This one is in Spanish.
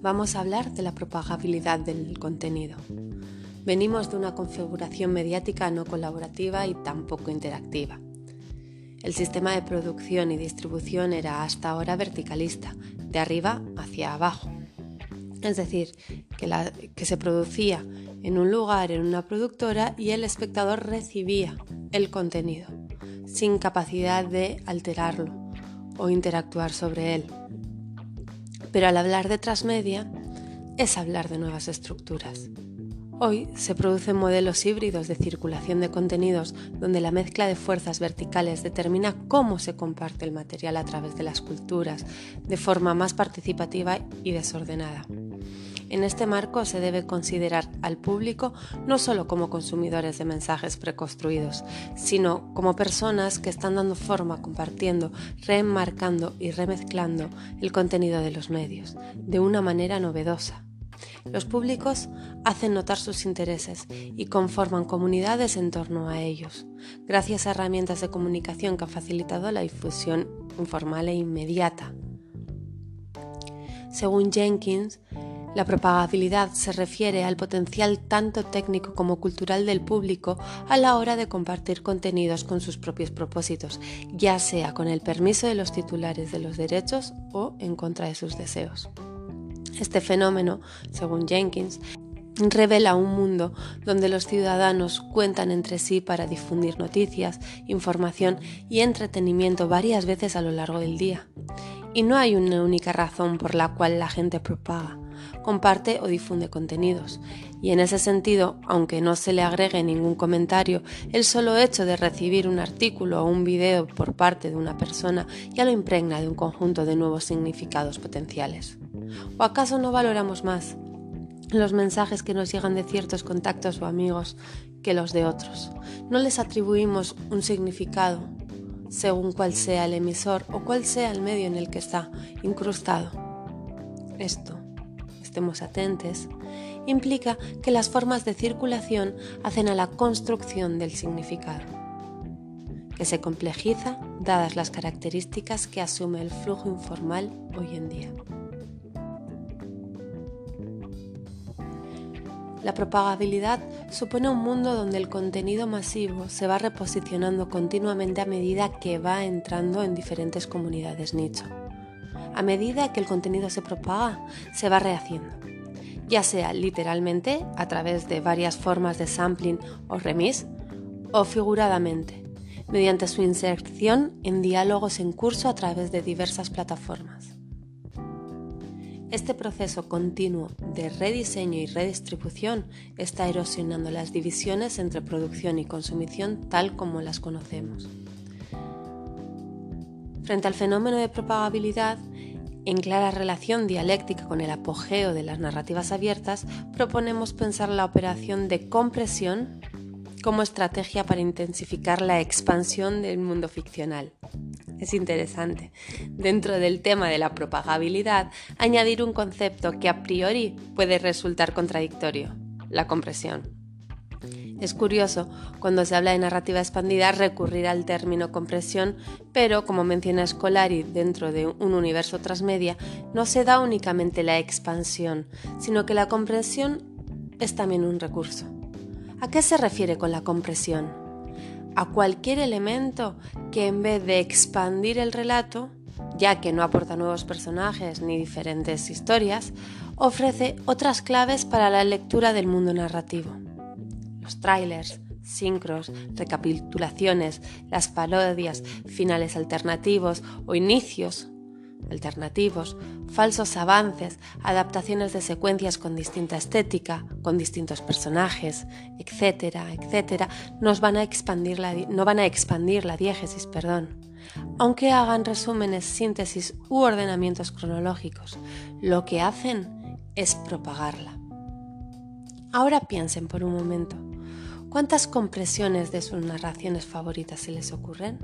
vamos a hablar de la propagabilidad del contenido. Venimos de una configuración mediática no colaborativa y tampoco interactiva. El sistema de producción y distribución era hasta ahora verticalista, de arriba hacia abajo. Es decir, que, que, se producía en un lugar, en una productora, y el espectador recibía el contenido, sin capacidad de alterarlo o interactuar sobre él. Pero al hablar de transmedia es hablar de nuevas estructuras. Hoy se producen modelos híbridos de circulación de contenidos donde la mezcla de fuerzas verticales determina cómo se comparte el material a través de las culturas de forma más participativa y desordenada. En este marco se debe considerar al público no solo como consumidores de mensajes preconstruidos, sino como personas que están dando forma, compartiendo, reenmarcando y remezclando el contenido de los medios de una manera novedosa. Los públicos hacen notar sus intereses y conforman comunidades en torno a ellos, gracias a herramientas de comunicación que han facilitado la difusión informal e inmediata. Según Jenkins, la propagabilidad se refiere al potencial tanto técnico como cultural del público a la hora de compartir contenidos con sus propios propósitos, ya sea con el permiso de los titulares de los derechos o en contra de sus deseos. Este fenómeno, según Jenkins, revela un mundo donde los ciudadanos cuentan entre sí para difundir noticias, información y entretenimiento varias veces a lo largo del día. Y no hay una única razón por la cual la gente propaga comparte o difunde contenidos. Y en ese sentido, aunque no se le agregue ningún comentario, el solo hecho de recibir un artículo o un video por parte de una persona ya lo impregna de un conjunto de nuevos significados potenciales. ¿O acaso no valoramos más los mensajes que nos llegan de ciertos contactos o amigos que los de otros? No les atribuimos un significado según cuál sea el emisor o cuál sea el medio en el que está incrustado. Esto estemos implica que las formas de circulación hacen a la construcción del significado, que se complejiza dadas las características que asume el flujo informal hoy en día. La propagabilidad supone un mundo donde el contenido masivo se va reposicionando continuamente a medida que va entrando en diferentes comunidades nicho a medida que el contenido se propaga, se va rehaciendo, ya sea literalmente a través de varias formas de sampling o remis, o figuradamente, mediante su inserción en diálogos en curso a través de diversas plataformas. Este proceso continuo de rediseño y redistribución está erosionando las divisiones entre producción y consumición tal como las conocemos. Frente al fenómeno de propagabilidad, en clara relación dialéctica con el apogeo de las narrativas abiertas, proponemos pensar la operación de compresión como estrategia para intensificar la expansión del mundo ficcional. Es interesante, dentro del tema de la propagabilidad, añadir un concepto que a priori puede resultar contradictorio, la compresión. Es curioso, cuando se habla de narrativa expandida, recurrir al término compresión, pero como menciona Scolari dentro de un universo transmedia, no se da únicamente la expansión, sino que la compresión es también un recurso. ¿A qué se refiere con la compresión? A cualquier elemento que en vez de expandir el relato, ya que no aporta nuevos personajes ni diferentes historias, ofrece otras claves para la lectura del mundo narrativo trailers, sincros, recapitulaciones, las parodias, finales alternativos o inicios alternativos, falsos avances, adaptaciones de secuencias con distinta estética, con distintos personajes, etcétera, etcétera, nos van a expandir la, no van a expandir la diégesis, perdón. Aunque hagan resúmenes, síntesis u ordenamientos cronológicos, lo que hacen es propagarla. Ahora piensen por un momento. ¿Cuántas compresiones de sus narraciones favoritas se les ocurren?